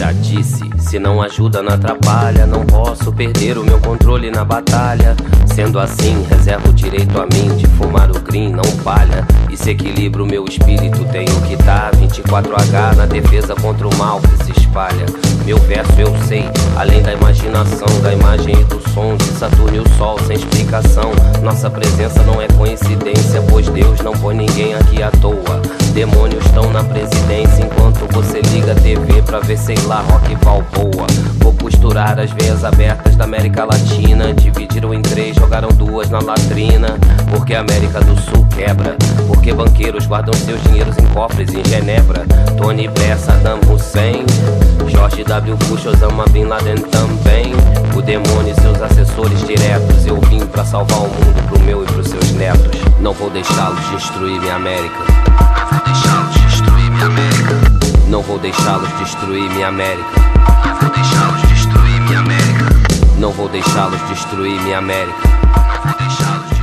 já disse. Se não ajuda, não atrapalha. Não posso perder o meu controle na batalha. Sendo assim, reservo o direito a mim de fumar o green, não palha. E se equilibra o meu espírito, tenho que dar 24H na defesa contra o mal que se espalha. Meu verso eu sei, além da imaginação, da imagem e do som de Saturno e o Sol, sem explicação. Nossa presença não é coincidência, pois Deus não põe ninguém aqui à toa. Demônios estão na presidência enquanto você liga a TV pra ver, sei lá, rock balboa. Vou costurar as veias abertas da América Latina. Dividiram em três, jogaram duas na latrina. Porque a América do Sul quebra. Porque banqueiros guardam seus dinheiros em cofres em Genebra. Tony Blair, Saddam Hussein. George W. Bush, Osama Bin Laden também. O demônio e seus assessores diretos. Eu vim pra salvar o mundo pro meu e pros seus netos. Não vou deixá-los destruir minha América. Não vou. Não vou deixá-los destruir minha América. Não vou deixá-los destruir minha América. Não vou deixá-los destruir minha América. Não vou deixá-los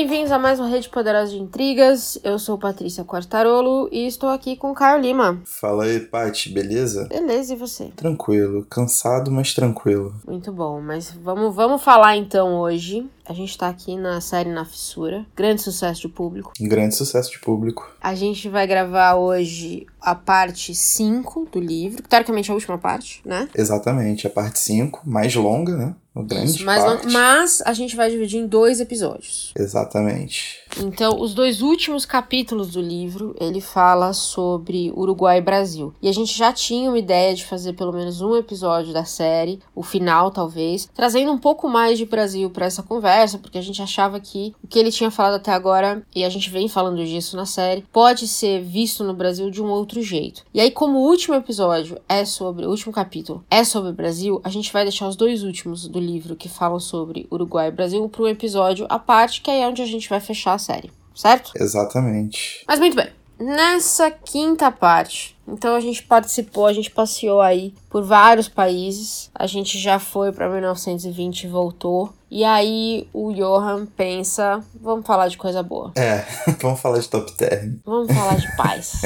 Bem-vindos a mais uma Rede Poderosa de Intrigas. Eu sou Patrícia Quartarolo e estou aqui com Caio Lima. Fala aí, Paty, beleza? Beleza, e você? Tranquilo, cansado, mas tranquilo. Muito bom, mas vamos, vamos falar então hoje. A gente tá aqui na série Na Fissura, grande sucesso de público. Grande sucesso de público. A gente vai gravar hoje a parte 5 do livro, que teoricamente é a última parte, né? Exatamente, a parte 5, mais longa, né? O grande Isso, mas, parte. mas a gente vai dividir em dois episódios. Exatamente. Então, os dois últimos capítulos do livro, ele fala sobre Uruguai e Brasil. E a gente já tinha uma ideia de fazer pelo menos um episódio da série, o final talvez, trazendo um pouco mais de Brasil para essa conversa, porque a gente achava que o que ele tinha falado até agora, e a gente vem falando disso na série, pode ser visto no Brasil de um outro jeito. E aí, como o último episódio é sobre, o último capítulo é sobre o Brasil, a gente vai deixar os dois últimos do livro que falam sobre Uruguai e Brasil para um episódio à parte, que é onde a gente vai fechar a série, certo? Exatamente. Mas muito bem. Nessa quinta parte, então a gente participou, a gente passeou aí por vários países. A gente já foi para 1920 e voltou. E aí o Johan pensa, vamos falar de coisa boa. É, vamos falar de top term. Vamos falar de paz.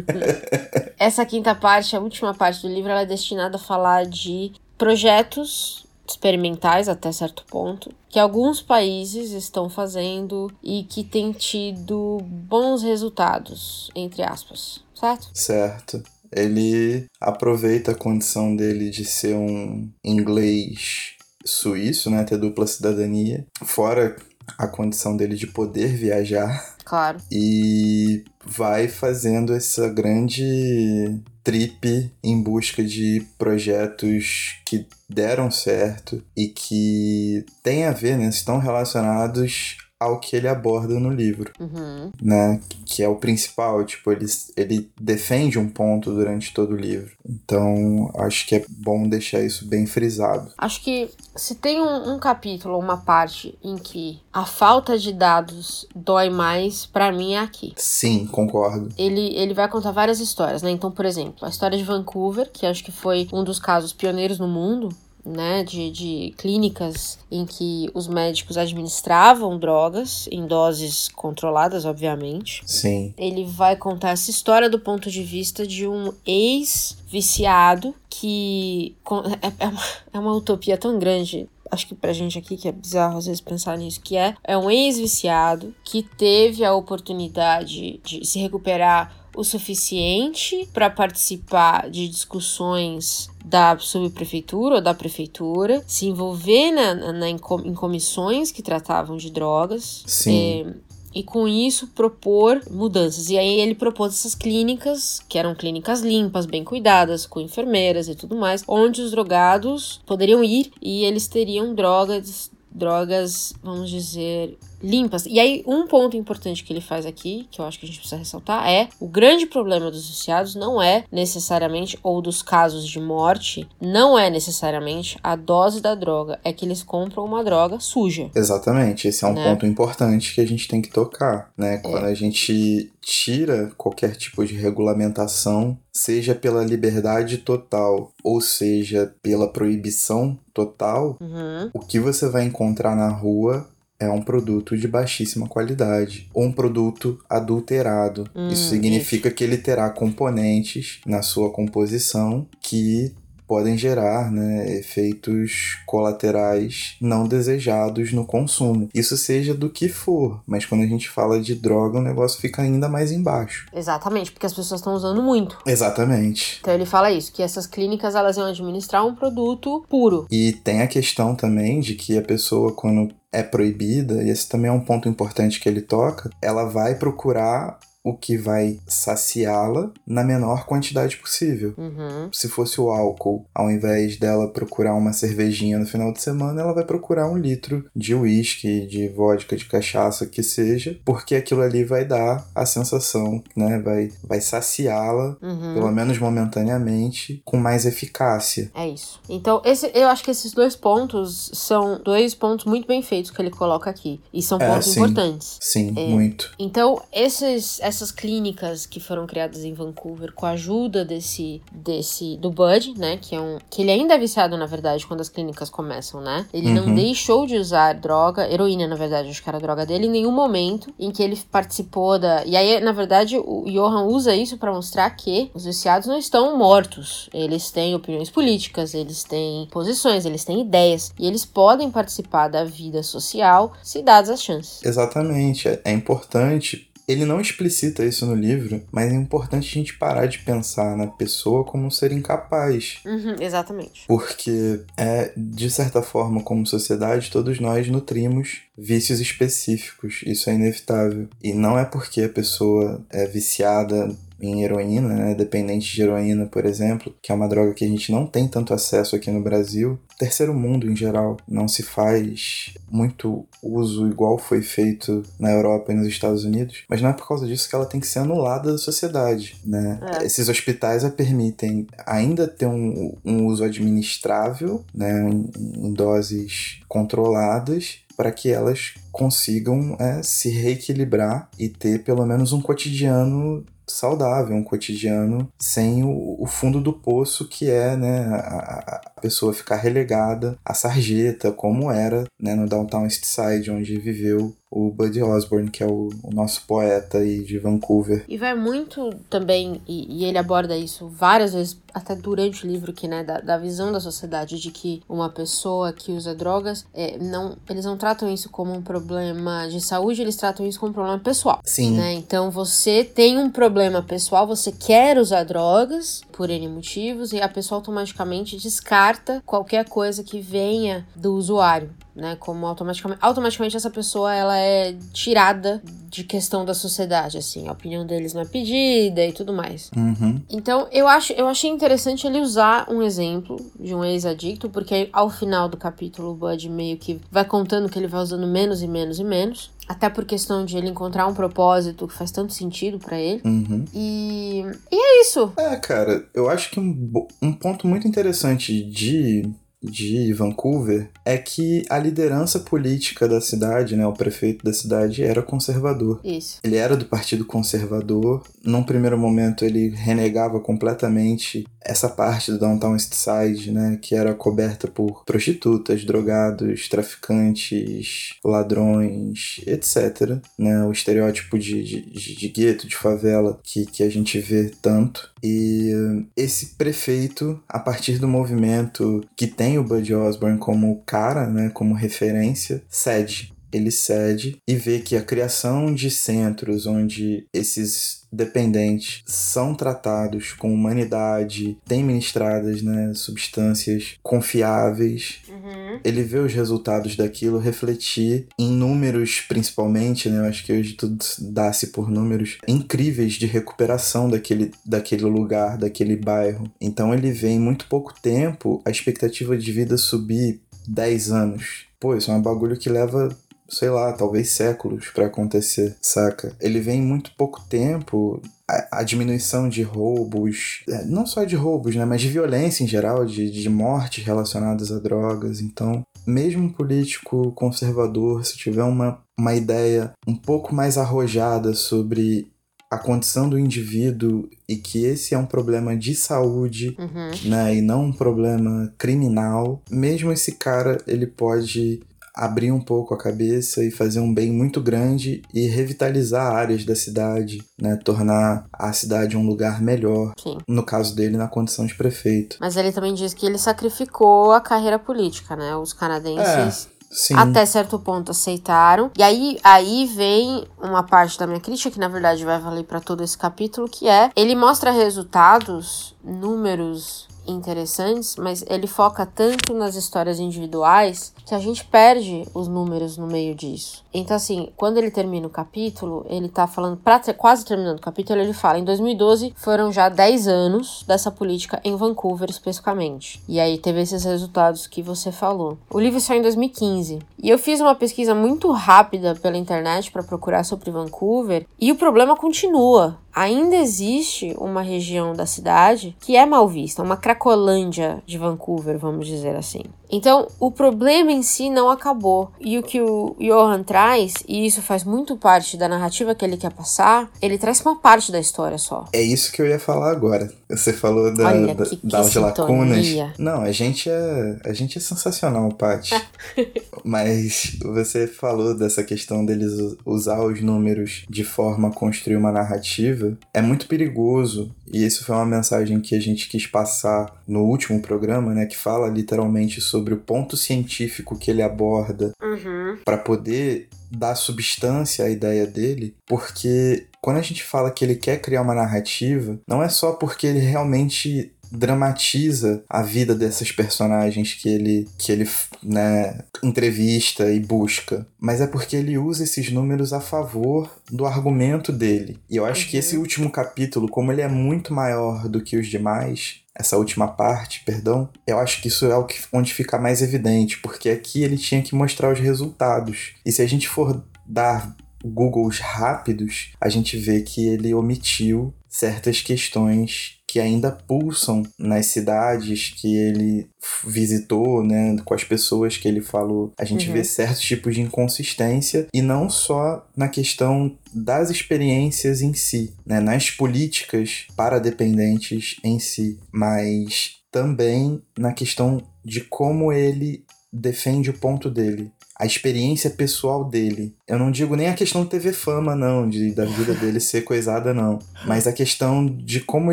Essa quinta parte, a última parte do livro, ela é destinada a falar de projetos experimentais até certo ponto que alguns países estão fazendo e que têm tido bons resultados, entre aspas, certo? Certo. Ele aproveita a condição dele de ser um inglês suíço, né? Ter dupla cidadania. Fora a condição dele de poder viajar. Claro. E vai fazendo essa grande trip em busca de projetos que deram certo e que tem a ver, né, estão relacionados ao que ele aborda no livro, Uhum. né, que é o principal, tipo, ele, ele defende um ponto durante todo o livro. Então, acho que é bom deixar isso bem frisado. Acho que se tem um, um capítulo, uma parte em que a falta de dados dói mais, pra mim é aqui. Sim, concordo. Ele, ele vai contar várias histórias, né? Então, por exemplo, a história de Vancouver, que acho que foi um dos casos pioneiros no mundo, né? De, de clínicas em que os médicos administravam drogas em doses controladas, obviamente. Sim. Ele vai contar essa história do ponto de vista de um ex-viciado que é, é uma, é uma utopia tão grande. Acho que pra gente aqui que é bizarro às vezes pensar nisso, que é, é um ex-viciado que teve a oportunidade de se recuperar o suficiente para participar de discussões da subprefeitura ou da prefeitura, se envolver na, na- em em comissões que tratavam de drogas. Sim. É, e com isso propor mudanças. E aí ele propôs essas clínicas, que eram clínicas limpas, bem cuidadas, com enfermeiras e tudo mais, onde os drogados poderiam ir e eles teriam drogas, drogas, vamos dizer, limpas. E aí, um ponto importante que ele faz aqui, que eu acho que a gente precisa ressaltar, é o grande problema dos viciados não é necessariamente, ou dos casos de morte, não é necessariamente a dose da droga, é que eles compram uma droga suja. Exatamente, esse é um né? ponto importante que a gente tem que tocar, né? Quando é. a gente tira qualquer tipo de regulamentação, seja pela liberdade total ou seja pela proibição total, uhum. o que você vai encontrar na rua é um produto de baixíssima qualidade ou um produto adulterado. Hum, isso significa isso. que ele terá componentes na sua composição que podem gerar né, efeitos colaterais não desejados no consumo. Isso seja do que for, mas quando a gente fala de droga, o negócio fica ainda mais embaixo. Exatamente, porque as pessoas estão usando muito. Exatamente. Então ele fala isso, que essas clínicas elas iam administrar um produto puro. E tem a questão também de que a pessoa, quando é proibida, e esse também é um ponto importante que ele toca, ela vai procurar o que vai saciá-la na menor quantidade possível. Uhum. Se fosse o álcool, ao invés dela procurar uma cervejinha no final de semana, ela vai procurar um litro de uísque, de vodka, de cachaça, que seja, porque aquilo ali vai dar a sensação, né? Vai, vai saciá-la, uhum. pelo menos momentaneamente, com mais eficácia. É isso. Então, esse, eu acho que esses dois pontos são dois pontos muito bem feitos que ele coloca aqui. E são é, pontos sim. importantes. Sim, é, muito. Então, esses essas clínicas que foram criadas em Vancouver com a ajuda desse desse do Bud, né, que é um que ele ainda é viciado na verdade quando as clínicas começam, né? Ele uhum. não deixou de usar droga, heroína na verdade, acho que era a droga dele em nenhum momento em que ele participou da E aí, na verdade, o Johan usa isso para mostrar que os viciados não estão mortos. Eles têm opiniões políticas, eles têm posições, eles têm ideias e eles podem participar da vida social se dadas as chances. Exatamente, é, é importante ele não explicita isso no livro, mas é importante a gente parar de pensar na pessoa como um ser incapaz. Uhum, exatamente. Porque, é, de certa forma, como sociedade, todos nós nutrimos vícios específicos. Isso é inevitável. E não é porque a pessoa é viciada em heroína, né, dependente de heroína, por exemplo, que é uma droga que a gente não tem tanto acesso aqui no Brasil. Terceiro mundo em geral não se faz muito uso igual foi feito na Europa e nos Estados Unidos, mas não é por causa disso que ela tem que ser anulada da sociedade, né? É. Esses hospitais a permitem ainda ter um, um uso administrável, né, em, em doses controladas, para que elas consigam é, se reequilibrar e ter pelo menos um cotidiano saudável, um cotidiano sem o, o fundo do poço que é né, a, a, pessoa ficar relegada à sarjeta, como era né, no Downtown East Side, onde viveu o Buddy Osborne, que é o, o, nosso poeta aí de Vancouver. E vai muito também, e, e, ele aborda isso várias vezes, até durante o livro, que, né, da, da visão da sociedade de que uma pessoa que usa drogas, é, não, eles não tratam isso como um problema de saúde, eles tratam isso como um problema pessoal. Sim. Né? Então você tem um problema pessoal, você quer usar drogas por N motivos, e a pessoa automaticamente descarta qualquer coisa que venha do usuário né? Como automaticamente, automaticamente essa pessoa ela é tirada de questão da sociedade, assim, a opinião deles não é pedida e tudo mais. Uhum. Então eu acho, eu achei interessante ele usar um exemplo de um ex-adicto, porque ao final do capítulo o Bud meio que vai contando que ele vai usando menos e menos e menos. Até por questão de ele encontrar um propósito que faz tanto sentido para ele. Uhum. E, e é isso. É, cara, eu acho que um, um ponto muito interessante de de Vancouver é que a liderança política da cidade, né, o prefeito da cidade, era conservador. Isso. Ele era do Partido Conservador. Num primeiro momento, ele renegava completamente essa parte do Downtown East Side, né, que era coberta por prostitutas, drogados, traficantes, ladrões, etc. Né, o estereótipo de, de, de gueto, de favela, que, que a gente vê tanto. E esse prefeito, a partir do movimento que tem tem o Bud Osborne como cara, né, como referência, cede. Ele cede e vê que a criação de centros onde esses dependentes são tratados com humanidade, têm ministradas né, substâncias confiáveis. Uhum. Ele vê os resultados daquilo refletir em números, principalmente, né? Eu acho que hoje tudo dá-se por números incríveis de recuperação daquele, daquele lugar, daquele bairro. Então ele vê em muito pouco tempo a expectativa de vida subir 10 anos. Pô, isso é um bagulho que leva sei lá, talvez séculos para acontecer, saca? Ele vem muito pouco tempo. A, a diminuição de roubos, é, não só de roubos, né, mas de violência em geral, de, de mortes relacionadas a drogas. Então, mesmo um político conservador, se tiver uma, uma ideia um pouco mais arrojada sobre a condição do indivíduo e que esse é um problema de saúde, uhum. né, e não um problema criminal, mesmo esse cara ele pode abrir um pouco a cabeça e fazer um bem muito grande e revitalizar áreas da cidade, né? Tornar a cidade um lugar melhor. Sim. No caso dele, na condição de prefeito. Mas ele também diz que ele sacrificou a carreira política, né? Os canadenses. É. Sim. até certo ponto aceitaram. E aí, aí vem uma parte da minha crítica que na verdade vai valer para todo esse capítulo, que é ele mostra resultados, números interessantes, mas ele foca tanto nas histórias individuais que a gente perde os números no meio disso. Então, assim, quando ele termina o capítulo, ele tá falando, pra ter, quase terminando o capítulo, ele fala: em 2012 foram já 10 anos dessa política em Vancouver especificamente. E aí teve esses resultados que você falou. O livro saiu em 2015. E eu fiz uma pesquisa muito rápida pela internet para procurar sobre Vancouver, e o problema continua ainda existe uma região da cidade que é mal vista, uma Cracolândia de Vancouver, vamos dizer assim. Então, o problema em si não acabou. E o que o Johan traz, e isso faz muito parte da narrativa que ele quer passar, ele traz uma parte da história só. É isso que eu ia falar agora. Você falou da, Olha, da, que, que das lacunas. Não, a gente é, a gente é sensacional, Paty. Mas você falou dessa questão deles usar os números de forma a construir uma narrativa. É muito perigoso. E isso foi uma mensagem que a gente quis passar no último programa, né? Que fala literalmente sobre o ponto científico que ele aborda Uhum. para poder dar substância à ideia dele, porque quando a gente fala que ele quer criar uma narrativa, não é só porque ele realmente dramatiza a vida dessas personagens que ele que ele né, entrevista e busca, mas é porque ele usa esses números a favor do argumento dele. E eu acho que Uhum. esse último capítulo, como ele é muito maior do que os demais, essa última parte, perdão, eu acho que isso é o que, onde fica mais evidente, porque aqui ele tinha que mostrar os resultados. E se a gente for dar Googles rápidos, a gente vê que ele omitiu certas questões que ainda pulsam nas cidades que ele visitou, né, com as pessoas que ele falou. A gente Uhum. vê certos tipos de inconsistência e não só na questão das experiências em si, né, nas políticas para dependentes em si, mas também na questão de como ele defende o ponto dele. A experiência pessoal dele. Eu não digo nem a questão de TV fama, não, de, da vida dele ser coisada, não. Mas a questão de como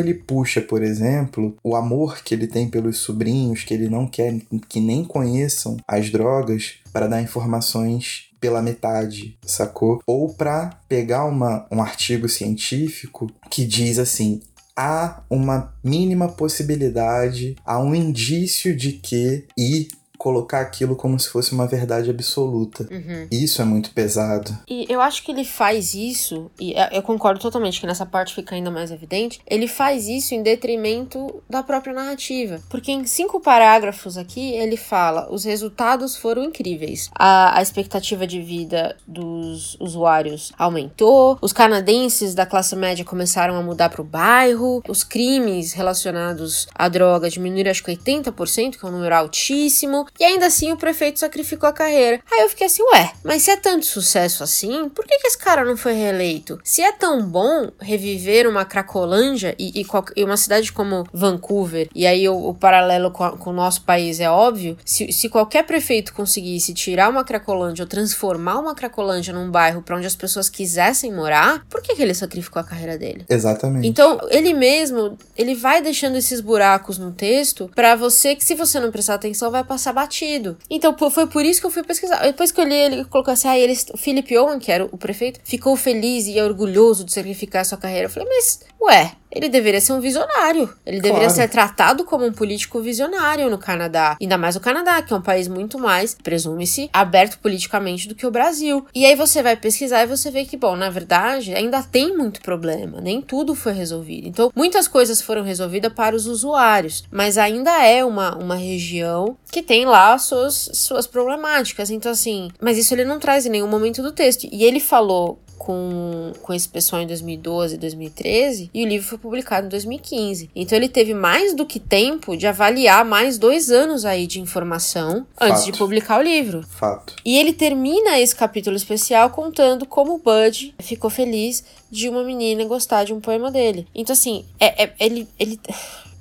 ele puxa, por exemplo, o amor que ele tem pelos sobrinhos, que ele não quer que nem conheçam as drogas, para dar informações pela metade, sacou? Ou para pegar uma, um artigo científico que diz assim: há uma mínima possibilidade, há um indício de que e colocar aquilo como se fosse uma verdade absoluta. Uhum. Isso é muito pesado. E eu acho que ele faz isso, e é, eu concordo totalmente que nessa parte fica ainda mais evidente, ele faz isso em detrimento da própria narrativa. Porque em cinco parágrafos aqui ele fala: os resultados foram incríveis. A, a expectativa de vida dos usuários aumentou, os canadenses da classe média começaram a mudar para o bairro, os crimes relacionados à droga diminuíram acho que 80%, que é um número altíssimo, e ainda assim o prefeito sacrificou a carreira. Aí eu fiquei assim, ué, mas se é tanto sucesso assim, por que, que esse cara não foi reeleito? Se é tão bom reviver uma Cracolândia e, e, e uma cidade como Vancouver, e aí o, o paralelo com, a- com o nosso país é óbvio, se, se qualquer prefeito conseguisse tirar uma Cracolândia ou transformar uma Cracolândia num bairro para onde as pessoas quisessem morar, por que, que ele sacrificou a carreira dele? Exatamente. Então, ele mesmo, ele vai deixando esses buracos no texto pra você que se você não prestar atenção vai passar batido. Então, foi por isso que eu fui pesquisar. Depois que eu li, ele colocou assim, ah, eles, o Philip Owen, que era o prefeito, ficou feliz e orgulhoso de sacrificar sua carreira. Eu falei, mas, ué, ele deveria ser um visionário. Ele deveria Claro. ser tratado como um político visionário no Canadá. Ainda mais o Canadá, que é um país muito mais, presume-se, aberto politicamente do que o Brasil. E aí você vai pesquisar e você vê que, bom, na verdade, ainda tem muito problema. Nem tudo foi resolvido. Então, muitas coisas foram resolvidas para os usuários, mas ainda é uma, uma região que tem lá suas, suas problemáticas. Então, assim, mas isso ele não traz em nenhum momento do texto. E ele falou com, com esse pessoal em 2012, 2013, e o livro foi publicado em 2015. Então ele teve mais do que tempo de avaliar mais dois anos aí de informação Fato. antes de publicar o livro. Fato. E ele termina esse capítulo especial contando como o Bud ficou feliz de uma menina gostar de um poema dele. Então, assim, é, é ele, ele.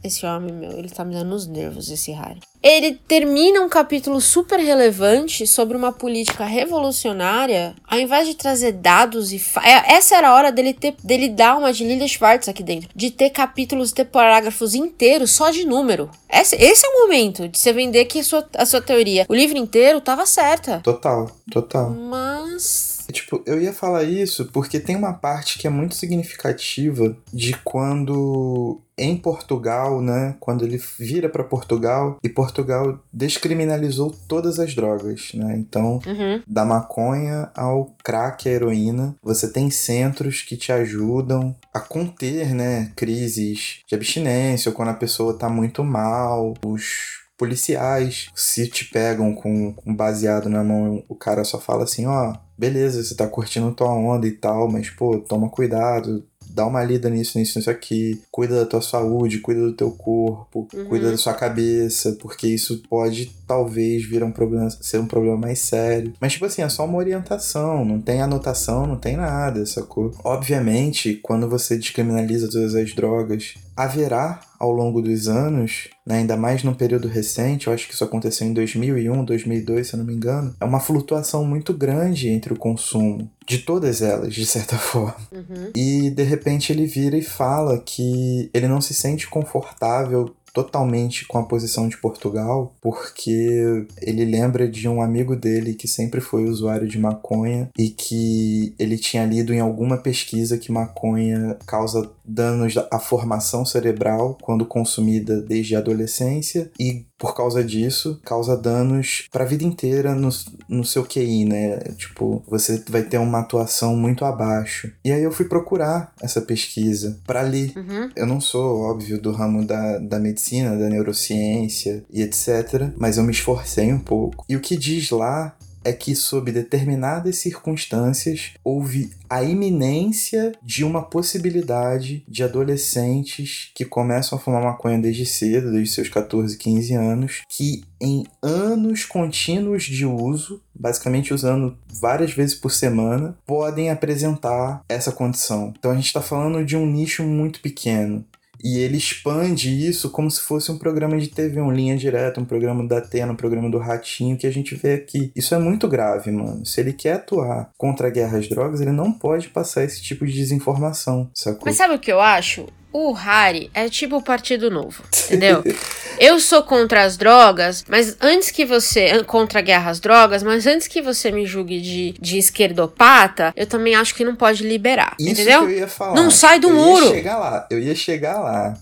Esse homem, meu, ele tá me dando nos nervos, esse Harry. Ele termina um capítulo super relevante sobre uma política revolucionária, ao invés de trazer dados e. Fa... É, essa era a hora dele, ter, dele dar uma de Lilia Schwartz aqui dentro. De ter capítulos, ter parágrafos inteiros só de número. Esse, esse é o momento de você vender que a sua, a sua teoria, o livro inteiro, tava certa. Total, total. Mas. Tipo, eu ia falar isso porque tem uma parte que é muito significativa de quando em Portugal, né, quando ele vira para Portugal e Portugal descriminalizou todas as drogas, né? Então, Uhum. da maconha ao crack, a heroína, você tem centros que te ajudam a conter, né, crises de abstinência ou quando a pessoa tá muito mal, os policiais se te pegam com um baseado na mão, o cara só fala assim, ó, beleza, você tá curtindo tua onda e tal, mas pô, toma cuidado, dá uma lida nisso, nisso, nisso aqui, cuida da tua saúde, cuida do teu corpo, Uhum. cuida da sua cabeça, porque isso pode talvez vir um problema, ser um problema mais sério. Mas tipo assim, é só uma orientação, não tem anotação, não tem nada, sacou? Obviamente, quando você descriminaliza todas as drogas, haverá ao longo dos anos, né, ainda mais num período recente, eu acho que isso aconteceu em 2001, 2002, se eu não me engano, é uma flutuação muito grande entre o consumo de todas elas, de certa forma. Uhum. E de repente ele vira e fala que ele não se sente confortável totalmente com a posição de Portugal, porque ele lembra de um amigo dele que sempre foi usuário de maconha e que ele tinha lido em alguma pesquisa que maconha causa danos à formação cerebral quando consumida desde a adolescência e por causa disso causa danos para a vida inteira no, no seu QI, né? Tipo, você vai ter uma atuação muito abaixo. E aí eu fui procurar essa pesquisa para ler Uhum. eu não sou, óbvio, do ramo da, da medicina, da neurociência e etc., mas eu me esforcei um pouco. E o que diz lá é que, sob determinadas circunstâncias, houve a iminência de uma possibilidade de adolescentes que começam a fumar maconha desde cedo, desde seus 14, 15 anos, que em anos contínuos de uso, basicamente usando várias vezes por semana, podem apresentar essa condição. Então a gente está falando de um nicho muito pequeno. E ele expande isso como se fosse um programa de TV, um linha direta, um programa da Atena, um programa do Ratinho, que a gente vê aqui. Isso é muito grave, mano. Se ele quer atuar contra a guerra às drogas, ele não pode passar esse tipo de desinformação, sacou? Mas sabe o que eu acho? O Harry é tipo o Partido Novo, entendeu? eu sou contra as drogas, mas antes que você. contra a guerra às drogas, mas antes que você me julgue de, de esquerdopata, eu também acho que não pode liberar. Isso entendeu? que eu ia falar. Não sai do eu muro. Ia chegar lá, eu ia chegar lá.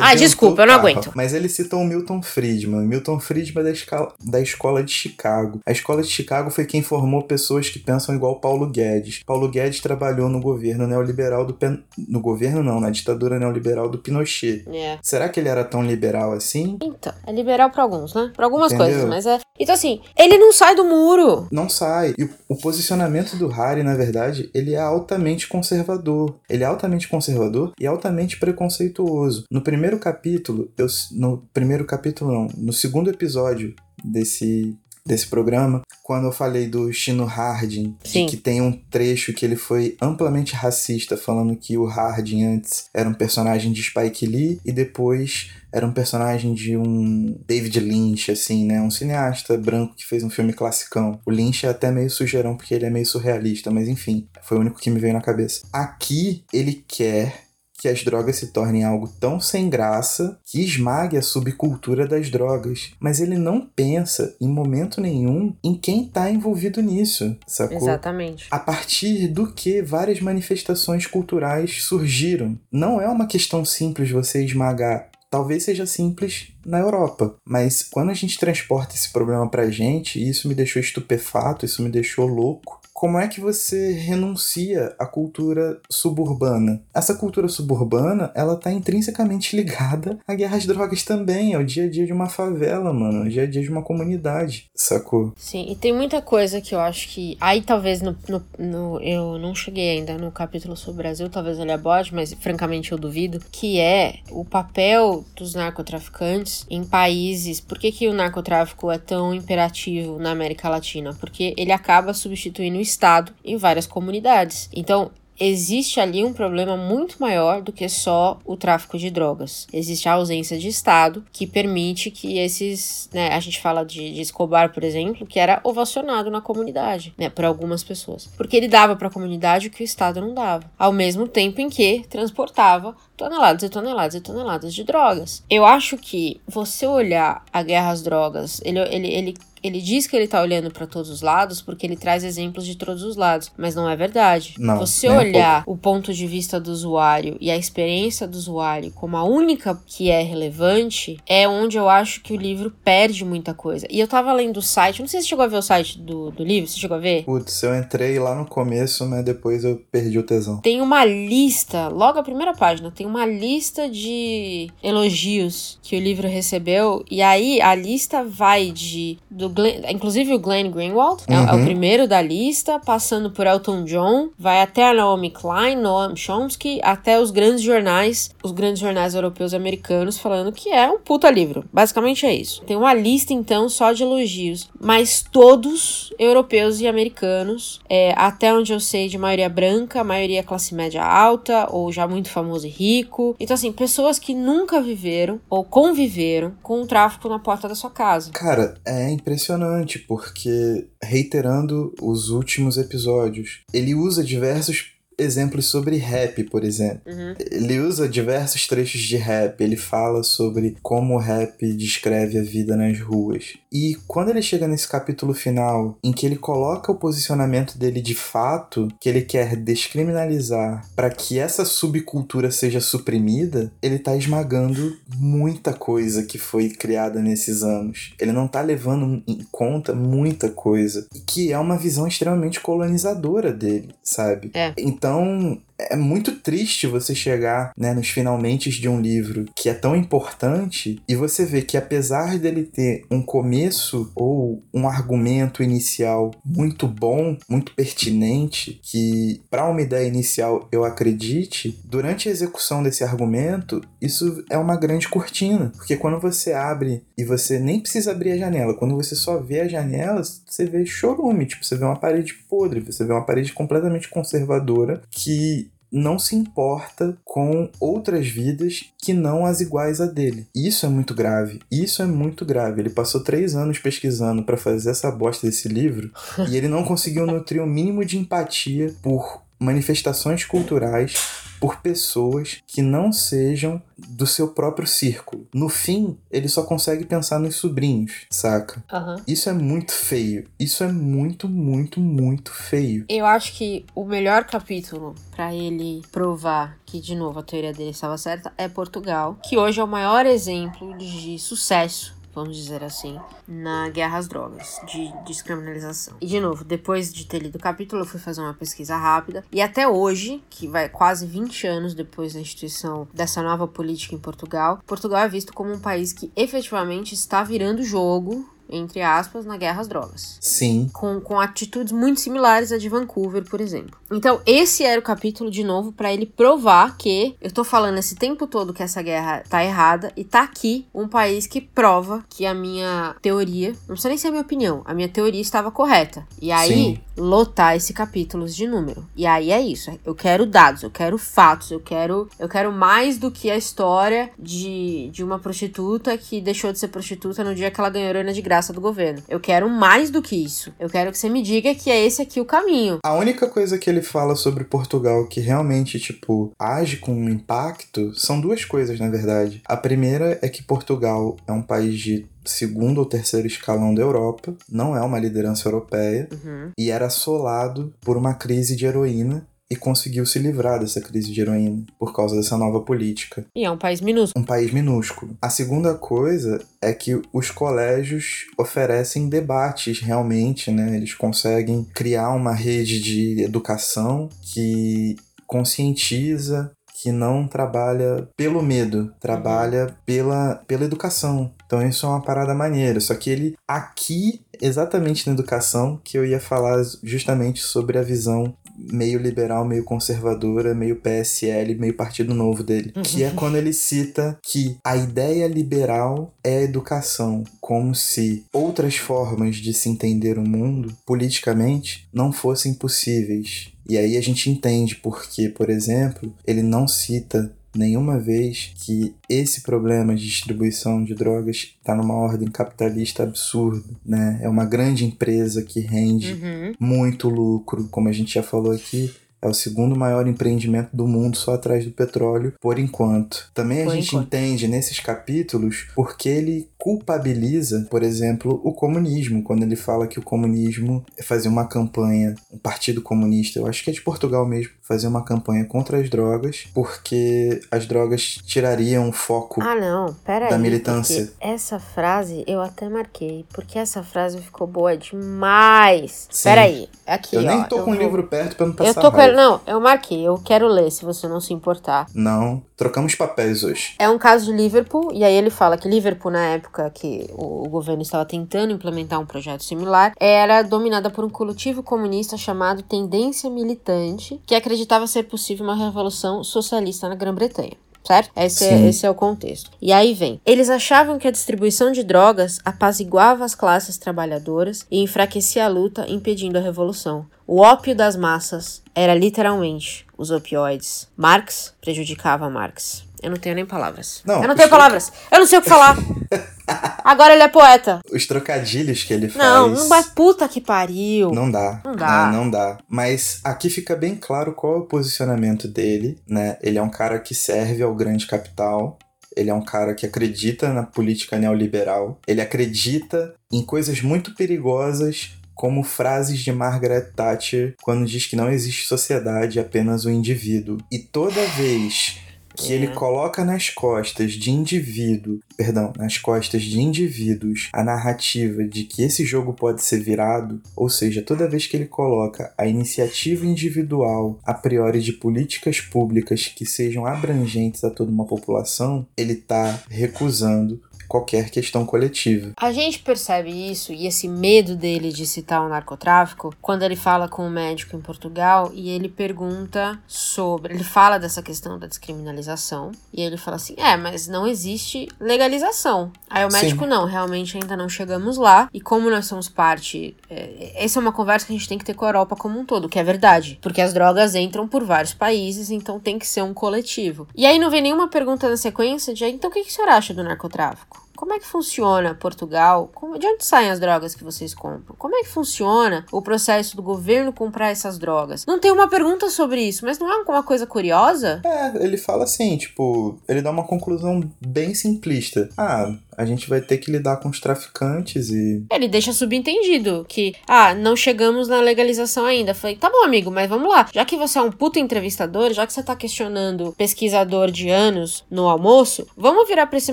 Ah, desculpa, eu não carro. aguento. Mas ele citou o Milton Friedman. Milton Friedman é da, escala- da escola de Chicago. A escola de Chicago foi quem formou pessoas que pensam igual Paulo Guedes. Paulo Guedes trabalhou no governo neoliberal do Pen... No governo não, na ditadura neoliberal do Pinochet. É. Será que ele era tão liberal assim? Então, é liberal pra alguns, né? Pra algumas Entendeu? coisas, mas é. Então, assim, ele não sai do muro. Não sai. E o- o posicionamento do Harry, na verdade, ele é altamente conservador. Ele é altamente conservador e altamente preconceituoso. No primeiro capítulo, eu, no primeiro capítulo não, no segundo episódio desse desse programa, quando eu falei do Chino Hardin, Sim. que tem um trecho que ele foi amplamente racista, falando que o Hardin antes era um personagem de Spike Lee e depois era um personagem de um David Lynch, assim, né? Um cineasta branco que fez um filme classicão. O Lynch é até meio sujeirão porque ele é meio surrealista, mas enfim, foi o único que me veio na cabeça. Aqui ele quer que as drogas se tornem algo tão sem graça que esmague a subcultura das drogas. Mas ele não pensa em momento nenhum em quem tá envolvido nisso, sacou? Exatamente. a partir do que várias manifestações culturais surgiram. Não é uma questão simples você esmagar. Talvez seja simples na Europa, mas quando a gente transporta esse problema pra gente, isso me deixou estupefato, isso me deixou louco. Como é que você renuncia à cultura suburbana? Essa cultura suburbana, ela tá intrinsecamente ligada à guerra às drogas também, ao dia a dia de uma favela, mano, ao dia a dia de uma comunidade, sacou? Sim, e tem muita coisa que eu acho que. Aí talvez no, no, no eu não cheguei ainda no capítulo sobre o Brasil, talvez ele aborde, mas francamente eu duvido, que é o papel dos narcotraficantes em países. Por que, que o narcotráfico é tão imperativo na América Latina? Porque ele acaba substituindo o Estado em várias comunidades. Então, existe ali um problema muito maior do que só o tráfico de drogas. Existe a ausência de Estado que permite que esses, né, a gente fala de, de Escobar, por exemplo, que era ovacionado na comunidade, né, por algumas pessoas, porque ele dava para a comunidade o que o Estado não dava, ao mesmo tempo em que transportava toneladas e toneladas e toneladas de drogas. Eu acho que você olhar a guerra às drogas, ele, ele, ele ele diz que ele tá olhando para todos os lados porque ele traz exemplos de todos os lados, mas não é verdade. Não, Você olhar um o ponto de vista do usuário e a experiência do usuário como a única que é relevante, é onde eu acho que o livro perde muita coisa. E eu tava lendo o site, não sei se você chegou a ver o site do, do livro, você chegou a ver? Putz, eu entrei lá no começo, mas depois eu perdi o tesão. Tem uma lista, logo a primeira página, tem uma lista de elogios que o livro recebeu, e aí a lista vai de do Glenn, inclusive o Glenn Greenwald uhum. é, é, o uhum. primeiro da lista, passando por Elton John, vai até a Naomi Klein, Noam Chomsky, até os grandes jornais, os grandes jornais europeus e americanos falando que é um puta livro. Basicamente é isso. Tem uma lista então só de elogios, mas todos europeus e americanos, é, até onde eu sei de maioria branca, maioria classe média alta ou já muito famoso e rico. Então assim, pessoas que nunca viveram ou conviveram com o tráfico na porta da sua casa. Cara, é impressionante impressionante, porque, reiterando os últimos episódios, ele usa diversos exemplos sobre rap, por exemplo. Uhum. Ele usa diversos trechos de rap, ele fala sobre como o rap descreve a vida nas ruas. E quando ele chega nesse capítulo final, em que ele coloca o posicionamento dele de fato, que ele quer descriminalizar para que essa subcultura seja suprimida, ele tá esmagando muita coisa que foi criada nesses anos. Ele não tá levando em conta muita coisa, que é uma visão extremamente colonizadora dele, sabe? É. Então então, é muito triste você chegar né, nos finalmente de um livro que é tão importante e você ver que apesar dele ter um começo ou um argumento inicial muito bom, muito pertinente, que para uma ideia inicial eu acredite, durante a execução desse argumento, isso é uma grande cortina, porque quando você abre e você nem precisa abrir a janela, quando você só vê as janelas, você vê chorume, tipo, você vê uma parede podre, você vê uma parede completamente conservadora que não se importa com outras vidas que não as iguais a dele. Isso é muito grave. Isso é muito grave. Ele passou três anos pesquisando para fazer essa bosta desse livro e ele não conseguiu nutrir o um mínimo de empatia por manifestações culturais por pessoas que não sejam do seu próprio círculo. No fim, ele só consegue pensar nos sobrinhos, saca? Uhum. Isso é muito feio. Isso é muito, muito, muito feio. Eu acho que o melhor capítulo para ele provar que, de novo, a teoria dele estava certa é Portugal, que hoje é o maior exemplo de sucesso vamos dizer assim, na guerra às drogas, de descriminalização. E de novo, depois de ter lido o capítulo, eu fui fazer uma pesquisa rápida e até hoje, que vai quase 20 anos depois da instituição dessa nova política em Portugal, Portugal é visto como um país que efetivamente está virando jogo entre aspas, na guerra às drogas. Sim. Com, com atitudes muito similares à de Vancouver, por exemplo. Então, esse era o capítulo, de novo, para ele provar que eu tô falando esse tempo todo que essa guerra tá errada e tá aqui um país que prova que a minha teoria, não sei nem se é a minha opinião, a minha teoria estava correta. E aí, Sim. lotar esse capítulo de número. E aí é isso. Eu quero dados, eu quero fatos, eu quero, eu quero mais do que a história de, de uma prostituta que deixou de ser prostituta no dia que ela ganhou grana de graça do governo. Eu quero mais do que isso. Eu quero que você me diga que é esse aqui o caminho. A única coisa que ele fala sobre Portugal que realmente, tipo, age com um impacto são duas coisas, na verdade. A primeira é que Portugal é um país de segundo ou terceiro escalão da Europa, não é uma liderança europeia, uhum. e era assolado por uma crise de heroína e conseguiu se livrar dessa crise de heroína por causa dessa nova política. E é um país minúsculo. Um país minúsculo. A segunda coisa é que os colégios oferecem debates realmente, né? Eles conseguem criar uma rede de educação que conscientiza, que não trabalha pelo medo, trabalha pela, pela educação. Então isso é uma parada maneira. Só que ele aqui, exatamente na educação, que eu ia falar justamente sobre a visão meio liberal, meio conservadora, meio PSL, meio Partido Novo dele. Uhum. Que é quando ele cita que a ideia liberal é a educação, como se outras formas de se entender o mundo politicamente não fossem possíveis. E aí a gente entende porque, por exemplo, ele não cita nenhuma vez que esse problema de distribuição de drogas está numa ordem capitalista absurda, né? É uma grande empresa que rende uhum. muito lucro, como a gente já falou aqui. É o segundo maior empreendimento do mundo, só atrás do petróleo, por enquanto. Também a por gente enquanto. entende nesses capítulos porque ele culpabiliza, por exemplo, o comunismo, quando ele fala que o comunismo fazia uma campanha, um partido comunista, eu acho que é de Portugal mesmo, fazia uma campanha contra as drogas, porque as drogas tirariam o foco ah, não, pera da aí, militância. Essa frase eu até marquei, porque essa frase ficou boa demais. Sim. Peraí, aqui, Eu ó, nem tô com o vou... livro perto pra não passar Eu tô com... Não, eu marquei, eu quero ler, se você não se importar. Não, trocamos papéis hoje. É um caso de Liverpool, e aí ele fala que Liverpool, na época, que o governo estava tentando implementar um projeto similar, era dominada por um coletivo comunista chamado Tendência Militante, que acreditava ser possível uma revolução socialista na Grã-Bretanha certo? Esse é, esse é o contexto. E aí vem. Eles achavam que a distribuição de drogas apaziguava as classes trabalhadoras e enfraquecia a luta, impedindo a revolução. O ópio das massas era literalmente os opioides. Marx prejudicava Marx. Eu não tenho nem palavras. Não, eu não tenho palavras. Eu não sei o que falar. Agora ele é poeta. Os trocadilhos que ele faz. Não, não vai puta que pariu. Não dá. Não dá. Não, não dá. Mas aqui fica bem claro qual é o posicionamento dele, né? Ele é um cara que serve ao grande capital. Ele é um cara que acredita na política neoliberal. Ele acredita em coisas muito perigosas como frases de Margaret Thatcher quando diz que não existe sociedade, apenas o indivíduo. E toda vez que ele coloca nas costas de indivíduo, perdão, nas costas de indivíduos a narrativa de que esse jogo pode ser virado, ou seja, toda vez que ele coloca a iniciativa individual a priori de políticas públicas que sejam abrangentes a toda uma população, ele está recusando qualquer questão coletiva. A gente percebe isso e esse medo dele de citar o narcotráfico quando ele fala com o médico em Portugal e ele pergunta sobre. Ele fala dessa questão da descriminalização e ele fala assim: é, mas não existe legalização. Aí o médico, Sim. não, realmente ainda não chegamos lá e como nós somos parte. É, essa é uma conversa que a gente tem que ter com a Europa como um todo, que é verdade, porque as drogas entram por vários países, então tem que ser um coletivo. E aí não vem nenhuma pergunta na sequência de então o que, que o senhor acha do narcotráfico? Como é que funciona Portugal? De onde saem as drogas que vocês compram? Como é que funciona o processo do governo comprar essas drogas? Não tem uma pergunta sobre isso, mas não é uma coisa curiosa? É, ele fala assim, tipo, ele dá uma conclusão bem simplista. Ah, a gente vai ter que lidar com os traficantes e. Ele deixa subentendido que, ah, não chegamos na legalização ainda. Falei, tá bom, amigo, mas vamos lá. Já que você é um puta entrevistador, já que você tá questionando pesquisador de anos no almoço, vamos virar pra esse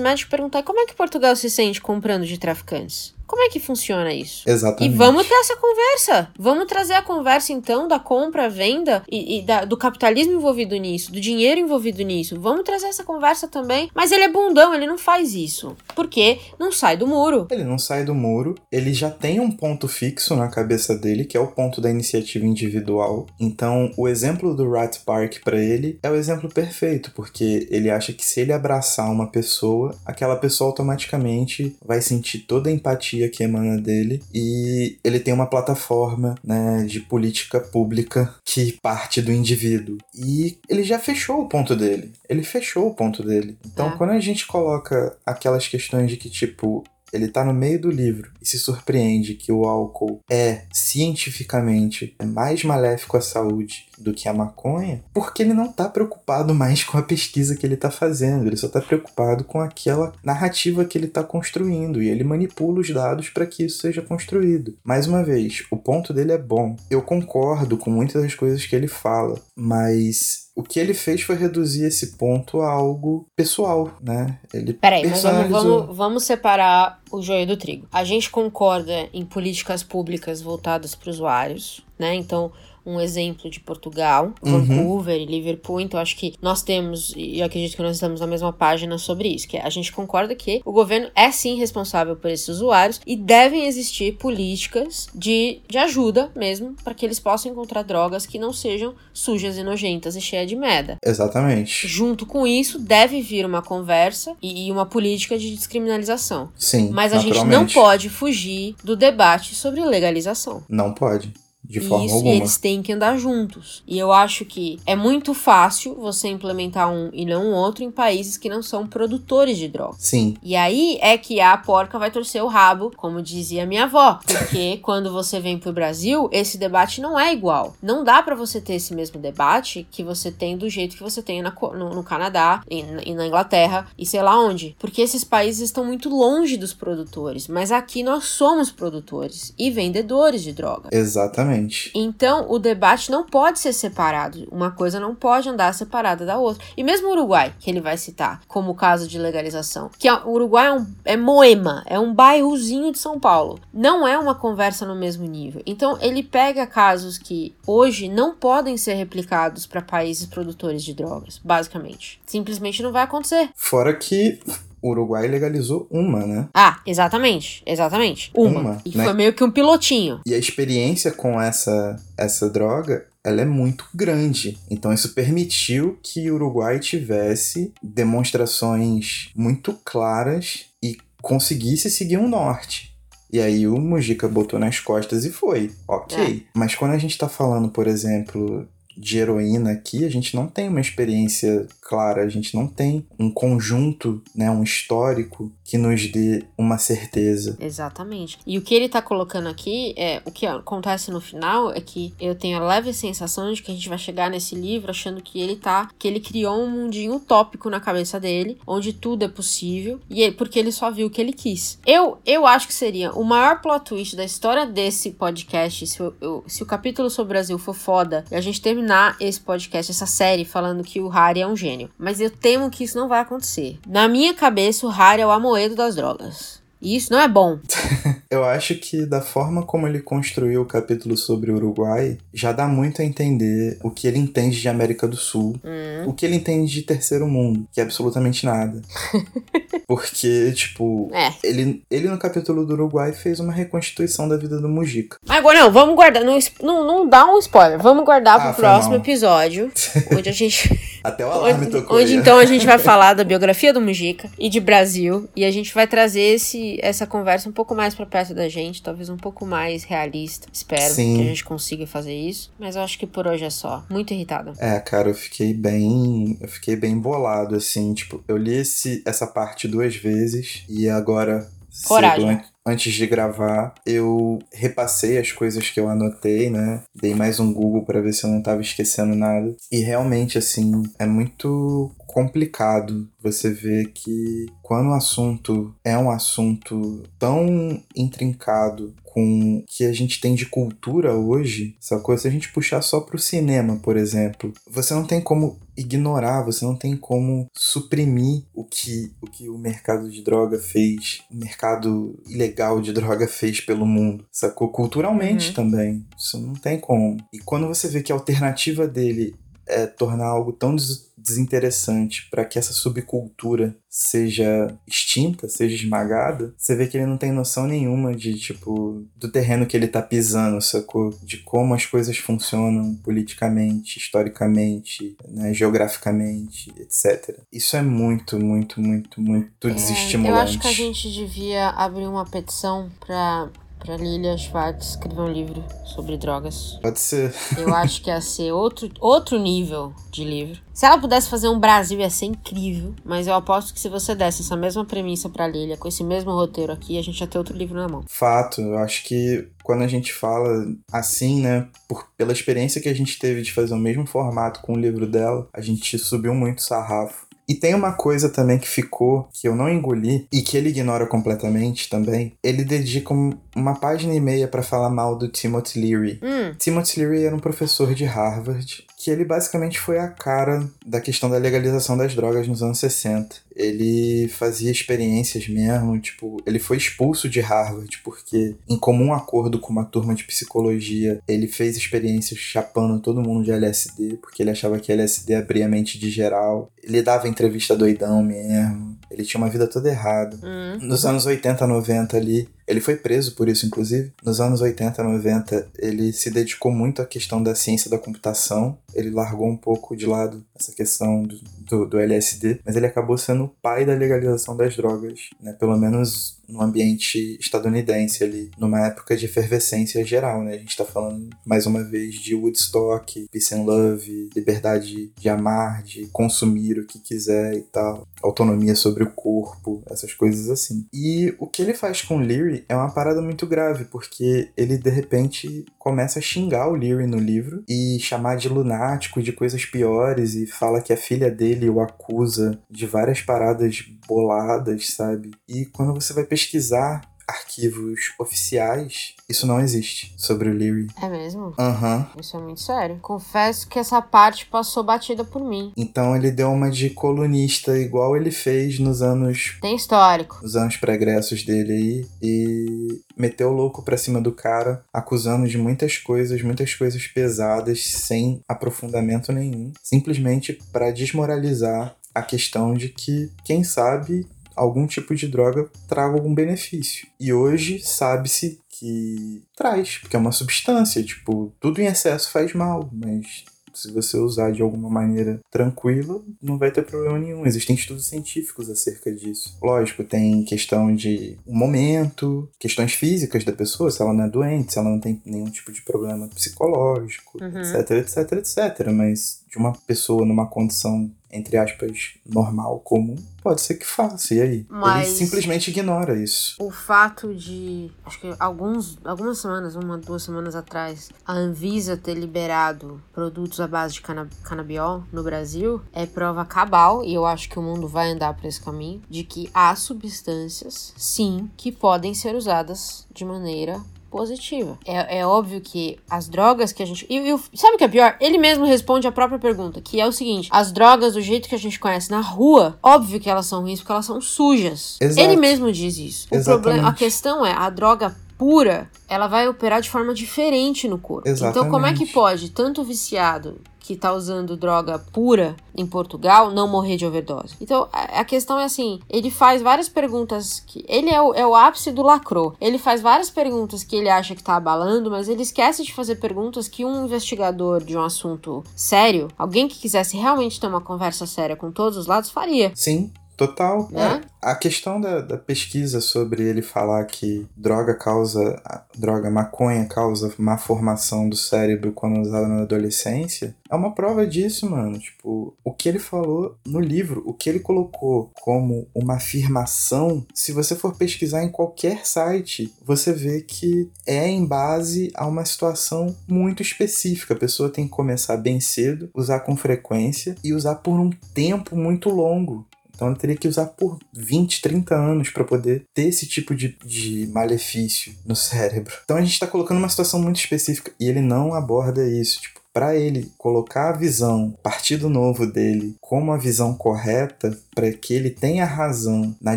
médico e perguntar como é que Portugal Portugal se sente comprando de traficantes? Como é que funciona isso? Exatamente. E vamos ter essa conversa. Vamos trazer a conversa, então, da compra, venda e, e da, do capitalismo envolvido nisso, do dinheiro envolvido nisso. Vamos trazer essa conversa também. Mas ele é bundão, ele não faz isso. Porque não sai do muro. Ele não sai do muro. Ele já tem um ponto fixo na cabeça dele, que é o ponto da iniciativa individual. Então, o exemplo do Rat Park para ele é o exemplo perfeito, porque ele acha que se ele abraçar uma pessoa, aquela pessoa automaticamente vai sentir toda a empatia energia que emana dele e ele tem uma plataforma né, de política pública que parte do indivíduo. E ele já fechou o ponto dele. Ele fechou o ponto dele. Então, é. quando a gente coloca aquelas questões de que, tipo, ele tá no meio do livro e se surpreende que o álcool é cientificamente mais maléfico à saúde do que a maconha, porque ele não tá preocupado mais com a pesquisa que ele tá fazendo, ele só tá preocupado com aquela narrativa que ele tá construindo e ele manipula os dados para que isso seja construído. Mais uma vez, o ponto dele é bom. Eu concordo com muitas das coisas que ele fala, mas o que ele fez foi reduzir esse ponto a algo pessoal, né? Ele Peraí, mas vamos, vamos, vamos separar o joio do trigo. A gente concorda em políticas públicas voltadas para usuários, né? Então, um exemplo de Portugal, uhum. Vancouver e Liverpool. Então, acho que nós temos, e eu acredito que nós estamos na mesma página sobre isso, que é, a gente concorda que o governo é sim responsável por esses usuários e devem existir políticas de, de ajuda mesmo para que eles possam encontrar drogas que não sejam sujas e nojentas e cheias de merda. Exatamente. Junto com isso, deve vir uma conversa e, e uma política de descriminalização. Sim. Mas a gente não pode fugir do debate sobre legalização. Não pode. De forma Isso, alguma. E eles têm que andar juntos. E eu acho que é muito fácil você implementar um e não um outro em países que não são produtores de droga. Sim. E aí é que a porca vai torcer o rabo, como dizia minha avó. Porque quando você vem pro Brasil, esse debate não é igual. Não dá para você ter esse mesmo debate que você tem do jeito que você tem na, no, no, Canadá e, e na Inglaterra e sei lá onde. Porque esses países estão muito longe dos produtores. Mas aqui nós somos produtores e vendedores de droga. Exatamente. Exatamente. Então, o debate não pode ser separado. Uma coisa não pode andar separada da outra. E mesmo o Uruguai, que ele vai citar como caso de legalização, que o Uruguai é, um, é Moema, é um bairrozinho de São Paulo. Não é uma conversa no mesmo nível. Então, ele pega casos que hoje não podem ser replicados para países produtores de drogas, basicamente. Simplesmente não vai acontecer. Fora que o Uruguai legalizou uma, né? Ah, exatamente, exatamente. Uma. uma e né? foi meio que um pilotinho. E a experiência com essa, essa droga ela é muito grande. Então isso permitiu que o Uruguai tivesse demonstrações muito claras e conseguisse seguir um norte. E aí o Mujica botou nas costas e foi. Ok. É. Mas quando a gente tá falando, por exemplo, de heroína aqui, a gente não tem uma experiência clara, a gente não tem um conjunto, né, um histórico que nos dê uma certeza. Exatamente. E o que ele tá colocando aqui é o que acontece no final é que eu tenho a leve sensação de que a gente vai chegar nesse livro achando que ele tá que ele criou um mundinho utópico na cabeça dele, onde tudo é possível, e ele, porque ele só viu o que ele quis. Eu eu acho que seria o maior plot twist da história desse podcast se, eu, eu, se o capítulo sobre o Brasil for foda e a gente terminar esse podcast, essa série falando que o Harry é um gênio gênio. Mas eu temo que isso não vai acontecer. Na minha cabeça, o Harry é o Amoedo das drogas. E isso não é bom. Eu acho que da forma como ele construiu o capítulo sobre o Uruguai, já dá muito a entender o que ele entende de América do Sul, hum. o que ele entende de terceiro mundo, que é absolutamente nada. Porque, tipo, é. ele, ele no capítulo do Uruguai fez uma reconstituição da vida do Mujica. Agora não, vamos guardar. Não, não, não dá um spoiler. Vamos guardar ah, pro próximo mal. episódio. onde a gente. Até o alarme onde, tocou. Onde então a gente vai falar da biografia do Mujica e de Brasil. E a gente vai trazer esse, essa conversa um pouco mais pra perto da gente, talvez um pouco mais realista. Espero Sim. que a gente consiga fazer isso. Mas eu acho que por hoje é só. Muito irritada. É, cara, eu fiquei bem. Eu fiquei bem bolado, assim. Tipo, eu li esse, essa parte duas vezes e agora. Coragem. Cedo, antes de gravar, eu repassei as coisas que eu anotei, né? Dei mais um Google para ver se eu não tava esquecendo nada. E realmente, assim, é muito complicado você ver que quando o assunto é um assunto tão intrincado com o que a gente tem de cultura hoje, coisa Se a gente puxar só pro cinema, por exemplo, você não tem como ignorar, você não tem como suprimir o que o, que o mercado de droga fez, o mercado ilegal de droga fez pelo mundo, sacou? Culturalmente uhum. também. Isso não tem como. E quando você vê que a alternativa dele é tornar algo tão des desinteressante para que essa subcultura seja extinta, seja esmagada, você vê que ele não tem noção nenhuma de, tipo, do terreno que ele tá pisando, sacou? De como as coisas funcionam politicamente, historicamente, né, geograficamente, etc. Isso é muito, muito, muito, muito é, desestimulante. Eu acho que a gente devia abrir uma petição para pra Lilia Schwartz escrever um livro sobre drogas. Pode ser. Eu acho que ia ser outro, outro nível de livro. Se ela pudesse fazer um Brasil, ia ser incrível. Mas eu aposto que se você desse essa mesma premissa pra Lilia, com esse mesmo roteiro aqui, a gente ia ter outro livro na mão. Fato, eu acho que quando a gente fala assim, né, por, pela experiência que a gente teve de fazer o mesmo formato com o livro dela, a gente subiu muito o sarrafo. E tem uma coisa também que ficou, que eu não engoli, e que ele ignora completamente também. Ele dedica uma página e meia para falar mal do Timothy Leary. Hum. Timothy Leary era um professor de Harvard, que ele basicamente foi a cara da questão da legalização das drogas nos anos 60 ele fazia experiências mesmo, tipo, ele foi expulso de Harvard porque, em comum acordo com uma turma de psicologia, ele fez experiências chapando todo mundo de LSD, porque ele achava que LSD abria a mente de geral. Ele dava entrevista doidão mesmo. Ele tinha uma vida toda errada. Hum. Nos anos 80, 90 ali, ele foi preso por isso, inclusive. Nos anos 80, 90, ele se dedicou muito à questão da ciência da computação. Ele largou um pouco de lado essa questão do, do, do LSD, mas ele acabou sendo o pai da legalização das drogas, né? Pelo menos no ambiente estadunidense ali, numa época de efervescência geral, né? A gente tá falando mais uma vez de Woodstock, Peace and Love, liberdade de amar, de consumir o que quiser e tal, autonomia sobre o corpo, essas coisas assim. E o que ele faz com Leary é uma parada muito grave, porque ele de repente começa a xingar o Leary no livro e chamar de lunático, de coisas piores e fala que a filha dele o acusa de várias paradas boladas, sabe? E quando você vai pesquisar arquivos oficiais, isso não existe sobre o Leary. É mesmo? Aham. Isso é muito sério. Confesso que essa parte passou batida por mim. Então ele deu uma de colunista, igual ele fez nos anos. Tem histórico. Nos anos pregressos dele aí. E meteu o louco pra cima do cara, acusando de muitas coisas, muitas coisas pesadas, sem aprofundamento nenhum. Simplesmente para desmoralizar a questão de que, quem sabe, algum tipo de droga traga algum benefício. E hoje sabe-se que traz, porque é uma substância, tipo, tudo em excesso faz mal, mas se você usar de alguma maneira tranquila, não vai ter problema nenhum. Existem estudos científicos acerca disso. Lógico, tem questão de um momento, questões físicas da pessoa, se ela não é doente, se ela não tem nenhum tipo de problema psicológico, Uhum. etc, etc, etc. Mas de uma pessoa numa condição entre aspas, normal, comum, pode ser que faça. E aí? Mas- Ele simplesmente ignora isso. O fato de, acho que alguns, algumas semanas, uma, duas semanas atrás, a Anvisa ter liberado produtos à base de cana canabiol no Brasil é prova cabal, e eu acho que o mundo vai andar por esse caminho, de que há substâncias, sim, que podem ser usadas de maneira positiva. É, é óbvio que as drogas que a gente. E, e, sabe o que é pior? Ele mesmo responde a própria pergunta, que é o seguinte: as drogas, do jeito que a gente conhece na rua, óbvio que elas são ruins porque elas são sujas. Exato. Ele mesmo diz isso. O Exatamente. problema, a questão é, a droga pura, ela vai operar de forma diferente no corpo. Então, como é que Exatamente. pode tanto viciado que tá usando droga pura em Portugal não morrer de overdose? Então, a questão é assim, ele faz várias perguntas que ele é o, é o ápice do lacro. Ele faz várias perguntas que ele acha que tá abalando, mas ele esquece de fazer perguntas que um investigador de um assunto sério, alguém que quisesse realmente ter uma conversa séria com todos os lados, faria. Sim, total. Né? É, a questão da, da pesquisa sobre ele falar que droga causa. Droga, maconha causa má formação do cérebro quando usada na adolescência é uma prova disso, mano. Tipo, o que ele falou no livro, o que ele colocou como uma afirmação, se você for pesquisar em qualquer site, você vê que é em base a uma situação muito específica. A pessoa tem que começar bem cedo, usar com frequência e usar por um tempo muito longo. Então ela teria que usar por 20, 30 anos para poder ter esse tipo de, de malefício no cérebro. Então a gente tá colocando uma situação muito específica e ele não aborda isso. Tipo, para ele colocar a visão, partido novo dele, como a visão correta, para que ele tenha razão na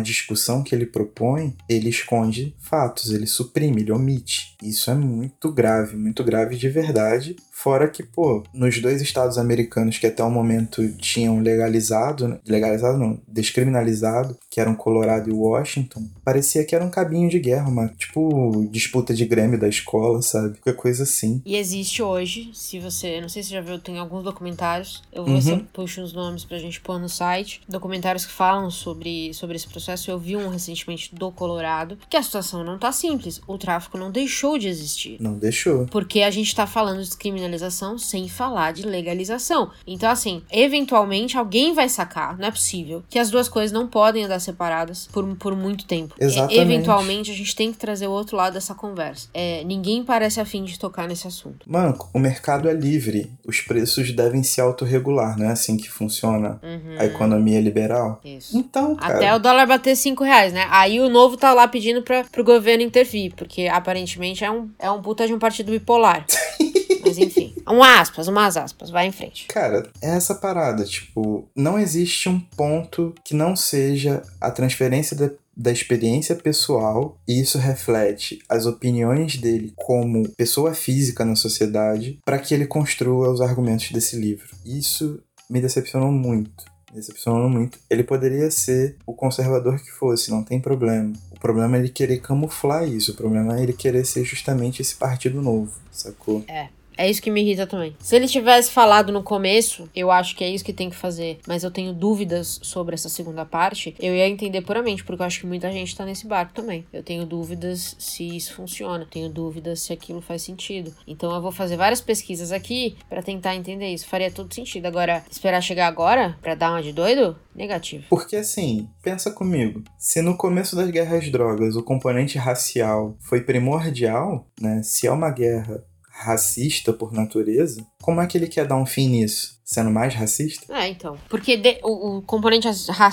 discussão que ele propõe, ele esconde fatos, ele suprime, ele omite. Isso é muito grave, muito grave de verdade. Fora que, pô, nos dois estados americanos que até o momento tinham legalizado, né? legalizado não, descriminalizado, que eram Colorado e Washington, parecia que era um cabinho de guerra, uma tipo disputa de Grêmio da escola, sabe? Qualquer coisa assim. E existe hoje, se você, não sei se já viu, tem alguns documentários, eu vou uhum. puxo uns nomes pra gente pôr no site, documentários que falam sobre, sobre esse processo. Eu vi um recentemente do Colorado, que a situação não tá simples. O tráfico não deixou de existir. Não deixou. Porque a gente tá falando de criminalização sem falar de legalização. Então, assim, eventualmente alguém vai sacar, não é possível, que as duas coisas não podem andar separadas por, por muito tempo. Exatamente. E, eventualmente a gente tem que trazer o outro lado dessa conversa. É, ninguém parece afim de tocar nesse assunto. Mano, o mercado é livre. Os preços devem se autorregular, não é assim que funciona uhum. a economia liberal? Isso. Então, cara... Até o dólar bater 5 reais, né? Aí o novo tá lá pedindo pra, pro governo intervir, porque aparentemente é um, é um puta de um partido bipolar. Mas enfim, um aspas, umas aspas, vai em frente. Cara, é essa parada, tipo, não existe um ponto que não seja a transferência da da experiência pessoal e isso reflete as opiniões dele como pessoa física na sociedade para que ele construa os argumentos desse livro. Isso me decepcionou muito. Me decepcionou muito. Ele poderia ser o conservador que fosse, não tem problema. O problema é ele querer camuflar isso. O problema é ele querer ser justamente esse partido novo, sacou? É. É isso que me irrita também. Se ele tivesse falado no começo, eu acho que é isso que tem que fazer, mas eu tenho dúvidas sobre essa segunda parte, eu ia entender puramente, porque eu acho que muita gente tá nesse barco também. Eu tenho dúvidas se isso funciona, tenho dúvidas se aquilo faz sentido. Então eu vou fazer várias pesquisas aqui para tentar entender isso. Faria todo sentido. Agora, esperar chegar agora para dar uma de doido? Negativo. Porque assim, pensa comigo. Se no começo das guerras drogas o componente racial foi primordial, né? Se é uma guerra racista por natureza, como é que ele quer dar um fim nisso? Sendo mais racista? É, então. Porque de, o, o, componente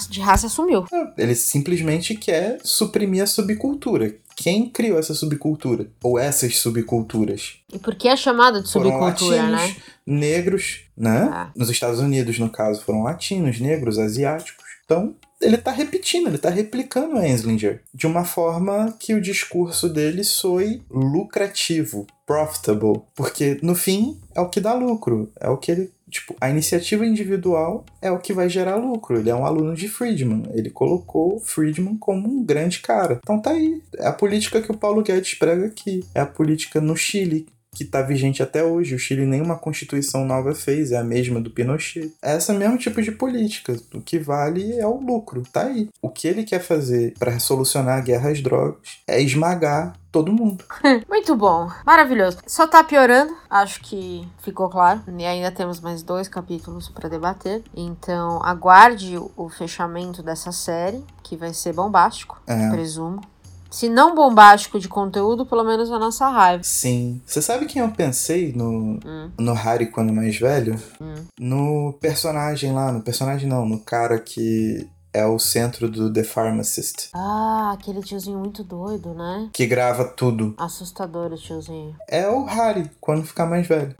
de raça sumiu. É, ele simplesmente quer suprimir a subcultura. Quem criou essa subcultura? Ou essas subculturas? E por que é chamada de subcultura, foram latinos, né? Negros, né? Ah. Nos Estados Unidos, no caso, foram latinos, negros, asiáticos. Então, ele tá repetindo, ele tá replicando Enslinger de uma forma que o discurso dele soe lucrativo, profitable, porque no fim é o que dá lucro, é o que ele Tipo, a iniciativa individual é o que vai gerar lucro. Ele é um aluno de Friedman. Ele colocou Friedman como um grande cara. Então tá aí. É a política que o Paulo Guedes prega aqui. É a política no Chile, que está vigente até hoje. O Chile nenhuma constituição nova fez, é a mesma do Pinochet. É esse mesmo tipo de política. O que vale é o lucro, tá aí. O que ele quer fazer para solucionar a guerra às drogas é esmagar todo mundo. Muito bom, maravilhoso. Só tá piorando, acho que ficou claro. E ainda temos mais dois capítulos para debater. Então aguarde o fechamento dessa série, que vai ser bombástico, é. presumo se não bombástico de conteúdo, pelo menos a nossa raiva. Sim. Você sabe quem eu pensei no, hum. no Harry quando mais velho? Hum. No personagem lá, no personagem não, no cara que é o centro do The Pharmacist. Ah, aquele tiozinho muito doido, né? Que grava tudo. Assustador o tiozinho. É o Harry, quando ficar mais velho.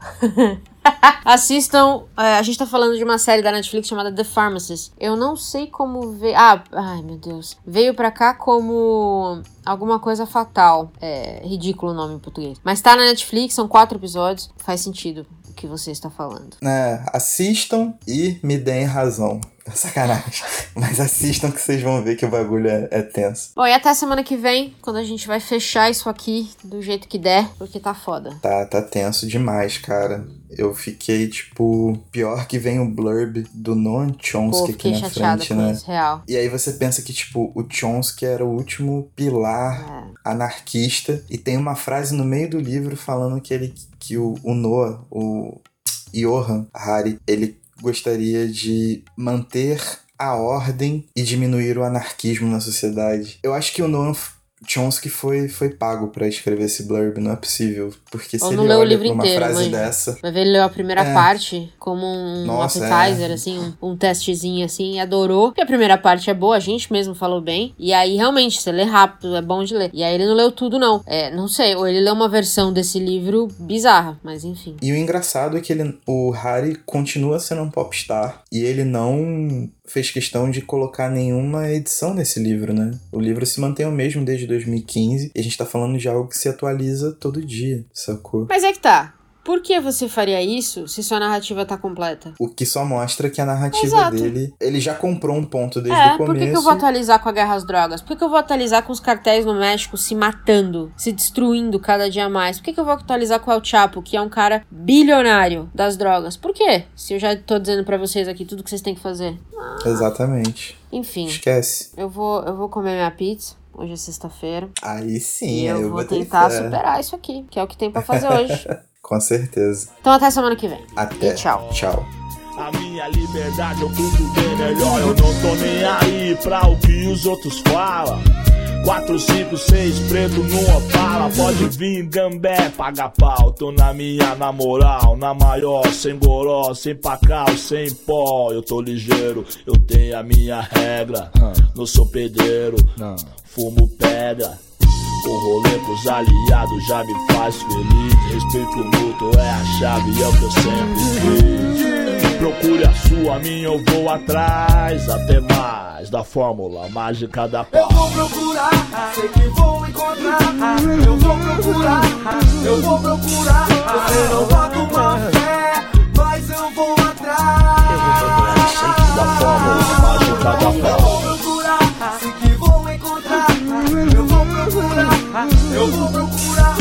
Assistam. É, a gente tá falando de uma série da Netflix chamada The Pharmacist. Eu não sei como ver. Ah, ai meu Deus. Veio pra cá como alguma coisa fatal. É ridículo o nome em português. Mas tá na Netflix, são quatro episódios. Faz sentido o que você está falando. É, assistam e me deem razão. Sacanagem. Mas assistam que vocês vão ver que o bagulho é, é, tenso. Bom, e até semana que vem, quando a gente vai fechar isso aqui do jeito que der, porque tá foda. Tá, tá tenso demais, cara. Eu fiquei, tipo, pior que vem o blurb do Noam Chomsky Pô, aqui na frente, né? Isso, real. E aí você pensa que, tipo, o Chomsky era o último pilar é. anarquista. E tem uma frase no meio do livro falando que ele que o, o Noah, o Johan Hari, ele gostaria de manter a ordem e diminuir o anarquismo na sociedade. Eu acho que o Noam Chomsky foi, foi pago para escrever esse blurb, não é possível. Porque Ou se ele olha o livro pra uma inteiro, frase mãe. dessa. Vai ver, ele leu a primeira é. parte como um Nossa, appetizer, é. assim, um, um testezinho assim, e adorou. Porque a primeira parte é boa, a gente mesmo falou bem. E aí, realmente, você lê rápido, é bom de ler. E aí ele não leu tudo, não. É, não sei, ou ele leu uma versão desse livro bizarra, mas enfim. E o engraçado é que ele, o Harry continua sendo um popstar e ele não fez questão de colocar nenhuma edição nesse livro, né? O livro se mantém o mesmo desde 2015 e a gente tá falando de algo que se atualiza todo dia, sacou? Mas é que tá. Por que você faria isso se sua narrativa tá completa? O que só mostra que a narrativa Exato. dele. Ele já comprou um ponto desde É, o começo. por que, que eu vou atualizar com a guerra às drogas? Por que, que eu vou atualizar com os cartéis no México se matando, se destruindo cada dia mais? Por que, que eu vou atualizar com o El Chapo, que é um cara bilionário das drogas? Por quê? Se eu já tô dizendo pra vocês aqui tudo que vocês têm que fazer. Exatamente. Enfim, Esquece. eu vou, eu vou comer minha pizza. Hoje é sexta-feira. Aí sim, e aí eu vou ter tentar fé. superar isso aqui, que é o que tem pra fazer hoje. Com certeza. Então até semana que vem. Até. E tchau. Tchau. A minha liberdade eu cuido bem melhor. Eu não tô nem aí pra o que os outros falam. 4, 5, 6, preto numa fala. Pode vir, gambé, paga pau. Tô na minha, na moral, na maior. Sem goró, sem pacal, sem pó. Eu tô ligeiro, eu tenho a minha regra. Não sou pedreiro, fumo pedra. O rolê pros aliados já me faz feliz. Respeito mútuo é a chave, é o que eu sempre quis. Procure a sua, minha eu vou atrás. Até mais da fórmula mágica da Eu paz. vou procurar, sei que vou encontrar. Eu vou procurar, eu vou procurar. Você não bota uma fé, mas eu vou atrás. Da fórmula mágica da Eu vou procurar, sei que encontrar. Eu vou procurar,